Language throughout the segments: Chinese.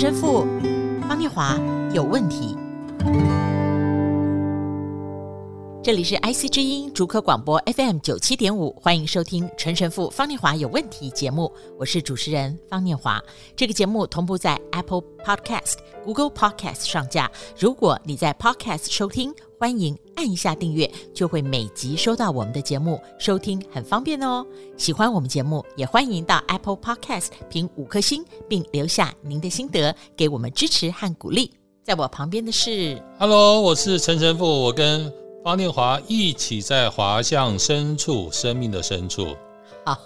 陈神父方念华有问题。这里是 IC 之音竹科广播 FM 九七点五，欢迎收听陈神父方念华有问题节目，我是主持人方念华。这个节目同步在 Apple Podcast、Google Podcast 上架。如果你在 Podcast 收听，欢迎按一下订阅，就会每集收到我们的节目，收听很方便哦。喜欢我们节目，也欢迎到 Apple Podcast 评五颗星，并留下您的心得，给我们支持和鼓励。在我旁边的是，Hello，我是陈神父，我跟。方念华一起在华向深处，生命的深处。好，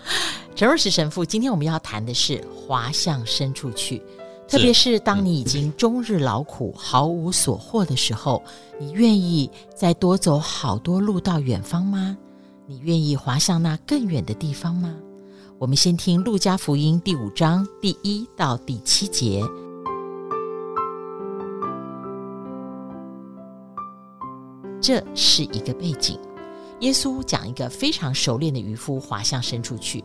陈若石神父，今天我们要谈的是华向深处去，特别是当你已经终日劳苦，毫无所获的时候，你愿意再多走好多路到远方吗？你愿意滑向那更远的地方吗？我们先听路加福音第五章第一到第七节。这是一个背景。耶稣讲一个非常熟练的渔夫滑向深处去。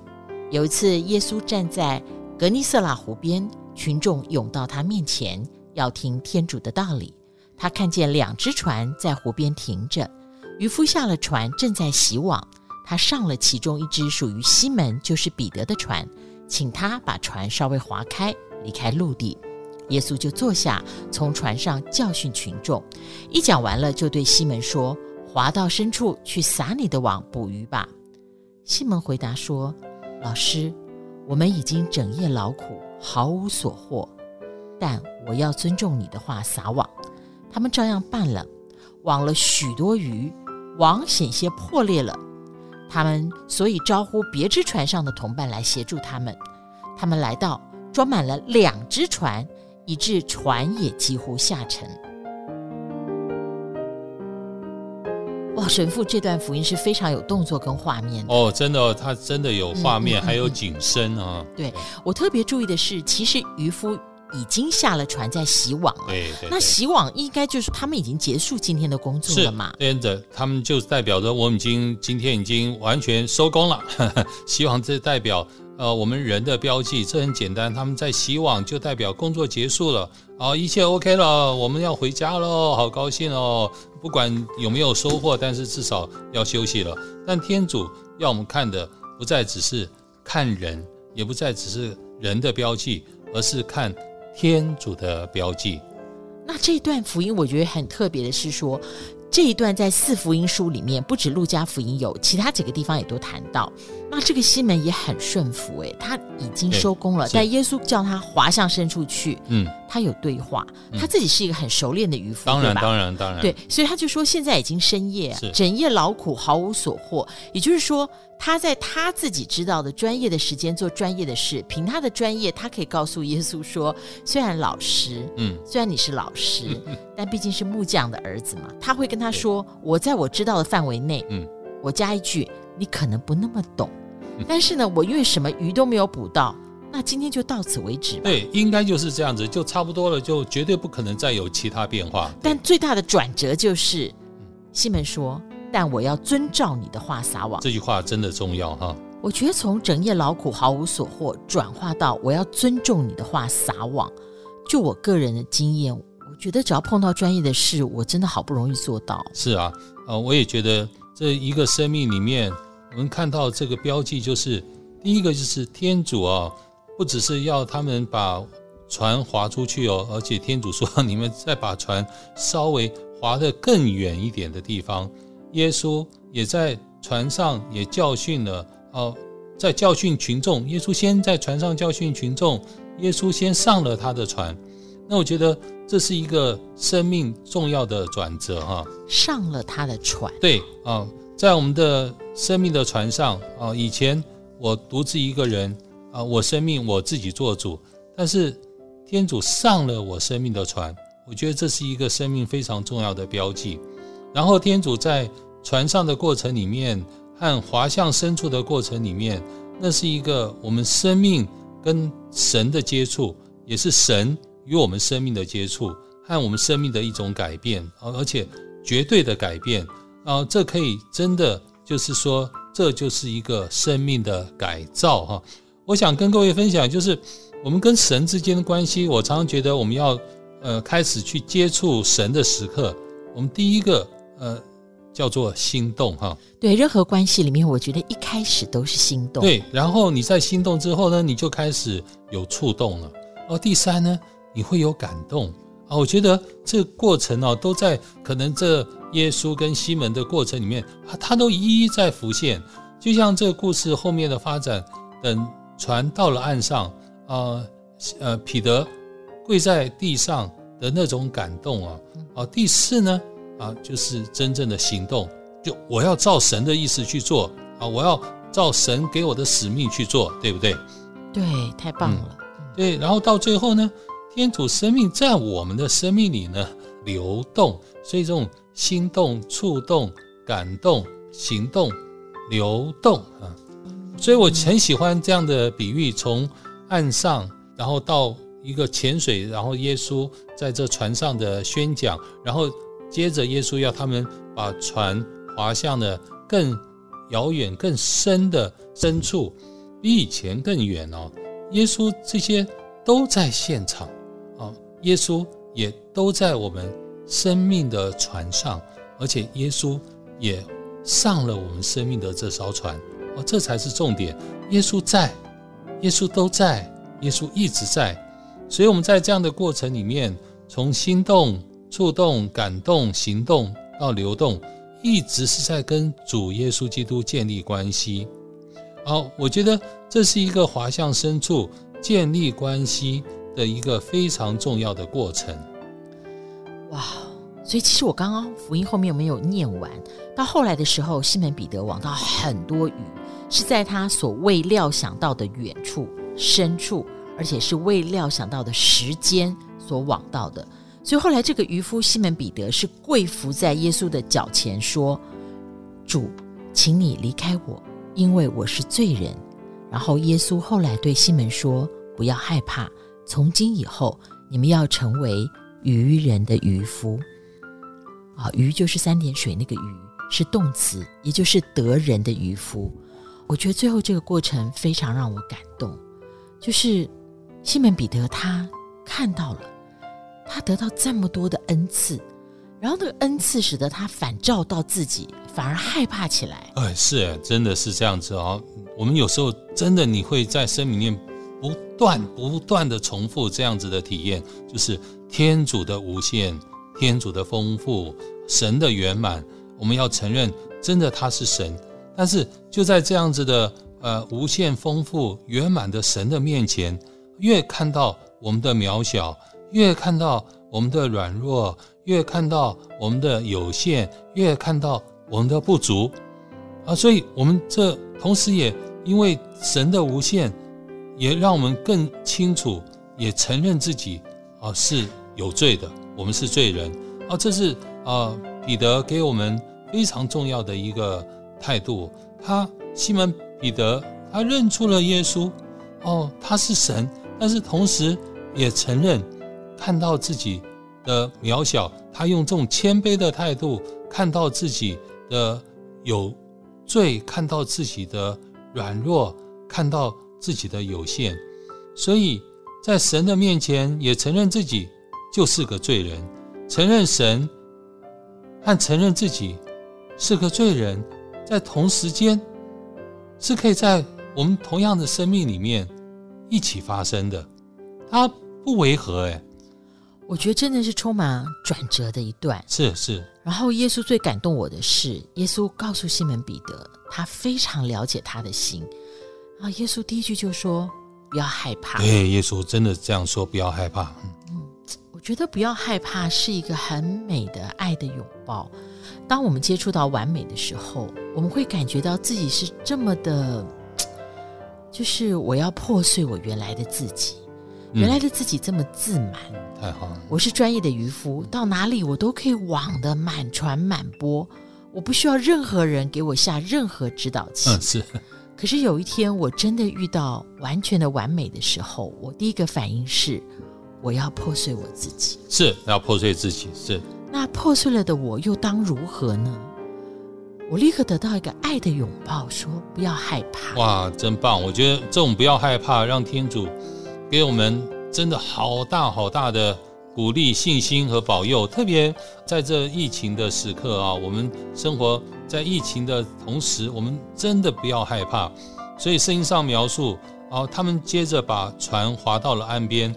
有一次，耶稣站在格尼瑟拉湖边，群众涌到他面前，要听天主的道理。他看见两只船在湖边停着，渔夫下了船，正在洗网。他上了其中一只属于西门，就是彼得的船，请他把船稍微划开，离开陆地。耶稣就坐下，从船上教训群众。一讲完了，就对西门说：“划到深处去撒你的网捕鱼吧。”西门回答说：“老师，我们已经整夜劳苦，毫无所获，但我要尊重你的话撒网。”他们照样办了，网了许多鱼，网险些破裂了。他们所以招呼别只船上的同伴来协助他们。他们来到，装满了两只船。以致船也几乎下沉。哇，神父这段福音是非常有动作跟画面的哦，真的，他真的有画面，嗯嗯嗯、还有景深啊。对，我特别注意的是，其实渔夫已经下了船在洗网了。对，对对。那洗网应该就是他们已经结束今天的工作了嘛？对的，他们就代表着我们已经今天已经完全收工了。洗网这代表。呃，我们人的标记，这很简单。他们在洗网，就代表工作结束了，啊，一切 OK 了，我们要回家喽，好高兴哦！不管有没有收获，但是至少要休息了。但天主要我们看的，不再只是看人，也不再只是人的标记，而是看天主的标记。那这段福音，我觉得很特别的是说。这一段在四福音书里面，不止路加福音有，其他几个地方也都谈到。那这个西门也很顺服，诶，他已经收工了，但耶稣叫他滑向深处去。嗯，他有对话，他自己是一个很熟练的渔夫，当然？当然，当然，对，所以他就说现在已经深夜，整夜劳苦，毫无所获。也就是说。他在他自己知道的专业的时间做专业的事，凭他的专业，他可以告诉耶稣说：“虽然老师，嗯，虽然你是老师，嗯，但毕竟是木匠的儿子嘛。”他会跟他说：“我在我知道的范围内，嗯，我加一句，你可能不那么懂，嗯，但是呢，我因为什么鱼都没有捕到，那今天就到此为止吧。”对，应该就是这样子，就差不多了，就绝对不可能再有其他变化。但最大的转折就是，西门说。但我要遵照你的话撒网，这句话真的重要哈。我觉得从整夜劳苦毫无所获，转化到我要尊重你的话撒网，就我个人的经验，我觉得只要碰到专业的事，我真的好不容易做到。是啊，呃，我也觉得这一个生命里面，我们看到这个标记，就是第一个就是天主啊，不只是要他们把船划出去哦，而且天主说你们再把船稍微划得更远一点的地方。耶稣也在船上也教训了，哦，在教训群众。耶稣先在船上教训群众，耶稣先上了他的船。那我觉得这是一个生命重要的转折哈。上了他的船。对啊，在我们的生命的船上啊，以前我独自一个人啊，我生命我自己做主。但是天主上了我生命的船，我觉得这是一个生命非常重要的标记。然后天主在船上的过程里面和滑向深处的过程里面，那是一个我们生命跟神的接触，也是神与我们生命的接触和我们生命的一种改变，而而且绝对的改变啊！这可以真的就是说，这就是一个生命的改造哈！我想跟各位分享，就是我们跟神之间的关系，我常常觉得我们要呃开始去接触神的时刻，我们第一个呃叫做心动哈。对，任何关系里面，我觉得一开始都是心动。对，然后你在心动之后呢，你就开始有触动了。哦，第三呢，你会有感动啊。我觉得这个过程哦，都在可能这耶稣跟西门的过程里面，他他都一一在浮现。就像这个故事后面的发展，等船到了岸上，啊呃，彼得跪在地上的那种感动啊，啊，第四呢，啊，就是真正的行动，就我要照神的意思去做啊，我要照神给我的使命去做，对不对？对，太棒了。嗯、对，然后到最后呢，天主生命在我们的生命里呢流动，所以这种心动、触动、感动、行动。流动啊，所以我很喜欢这样的比喻：从岸上，然后到一个浅水，然后耶稣在这船上的宣讲，然后接着耶稣要他们把船划向了更遥远、更深的深处，比以前更远哦。耶稣这些都在现场啊，耶稣也都在我们生命的船上，而且耶稣也。上了我们生命的这艘船哦，这才是重点。耶稣在，耶稣都在，耶稣一直在。所以我们在这样的过程里面，从心动、触动、感动、行动到流动，一直是在跟主耶稣基督建立关系。好，我觉得这是一个滑向深处建立关系的一个非常重要的过程。哇！所以其实我刚刚福音后面没有念完，到后来的时候，西门彼得网到很多鱼，是在他所未料想到的远处、深处，而且是未料想到的时间所望到的。所以后来这个渔夫西门彼得是跪伏在耶稣的脚前说：“主，请你离开我，因为我是罪人。”然后耶稣后来对西门说：“不要害怕，从今以后你们要成为渔人的渔夫。”啊，鱼就是三点水那个鱼是动词，也就是得人的渔夫。我觉得最后这个过程非常让我感动，就是西门彼得他看到了，他得到这么多的恩赐，然后那个恩赐使得他反照到自己，反而害怕起来。哎，是，真的是这样子哦。我们有时候真的你会在生命里面不断不断的重复这样子的体验，就是天主的无限。天主的丰富，神的圆满，我们要承认，真的他是神。但是就在这样子的呃无限丰富圆满的神的面前，越看到我们的渺小，越看到我们的软弱，越看到我们的有限，越看到我们的不足啊！所以，我们这同时也因为神的无限，也让我们更清楚，也承认自己啊是有罪的。我们是罪人啊！这是啊，彼得给我们非常重要的一个态度。他西门彼得，他认出了耶稣，哦，他是神，但是同时也承认看到自己的渺小。他用这种谦卑的态度看到自己的有罪，看到自己的软弱，看到自己的有限，所以在神的面前也承认自己。就是个罪人，承认神和承认自己是个罪人，在同时间是可以在我们同样的生命里面一起发生的，它不违和哎。我觉得真的是充满转折的一段，是是。然后耶稣最感动我的是，耶稣告诉西门彼得，他非常了解他的心啊。耶稣第一句就说：“不要害怕。”对，耶稣真的这样说：“不要害怕。”嗯。觉得不要害怕是一个很美的爱的拥抱。当我们接触到完美的时候，我们会感觉到自己是这么的，就是我要破碎我原来的自己，原来的自己这么自满。太好了，我是专业的渔夫，到哪里我都可以网的满船满波，我不需要任何人给我下任何指导棋。嗯，是。可是有一天我真的遇到完全的完美的时候，我第一个反应是。我要破碎我自己，是要破碎自己，是。那破碎了的我又当如何呢？我立刻得到一个爱的拥抱，说不要害怕。哇，真棒！我觉得这种不要害怕，让天主给我们真的好大好大的鼓励、信心和保佑。特别在这疫情的时刻啊，我们生活在疫情的同时，我们真的不要害怕。所以圣经上描述啊，他们接着把船划到了岸边，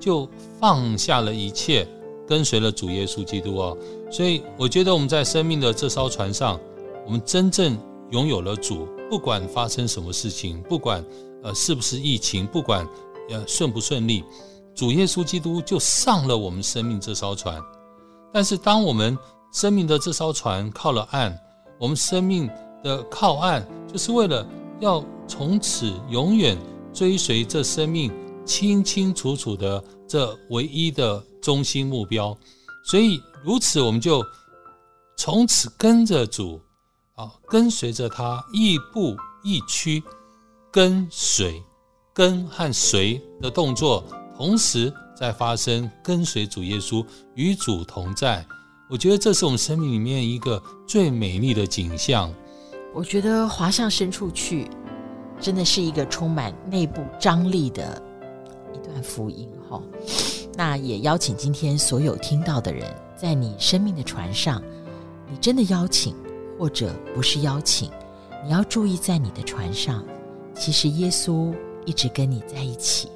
就放下了一切，跟随了主耶稣基督哦。所以我觉得我们在生命的这艘船上。我们真正拥有了主，不管发生什么事情，不管呃是不是疫情，不管呃顺不顺利，主耶稣基督就上了我们生命这艘船。但是当我们生命的这艘船靠了岸，我们生命的靠岸就是为了要从此永远追随这生命清清楚楚的这唯一的中心目标。所以如此，我们就从此跟着主。啊，跟随着他亦步亦趋，跟随、跟和随的动作同时在发生，跟随主耶稣，与主同在。我觉得这是我们生命里面一个最美丽的景象。我觉得滑向深处去，真的是一个充满内部张力的福音哈。那也邀请今天所有听到的人，在你生命的船上，你真的邀请。或者不是邀请，你要注意，在你的船上，其实耶稣一直跟你在一起。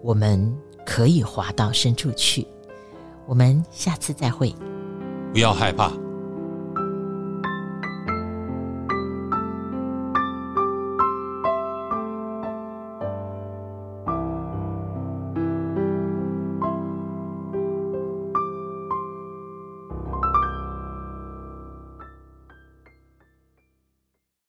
我们可以划到深处去。我们下次再会。不要害怕，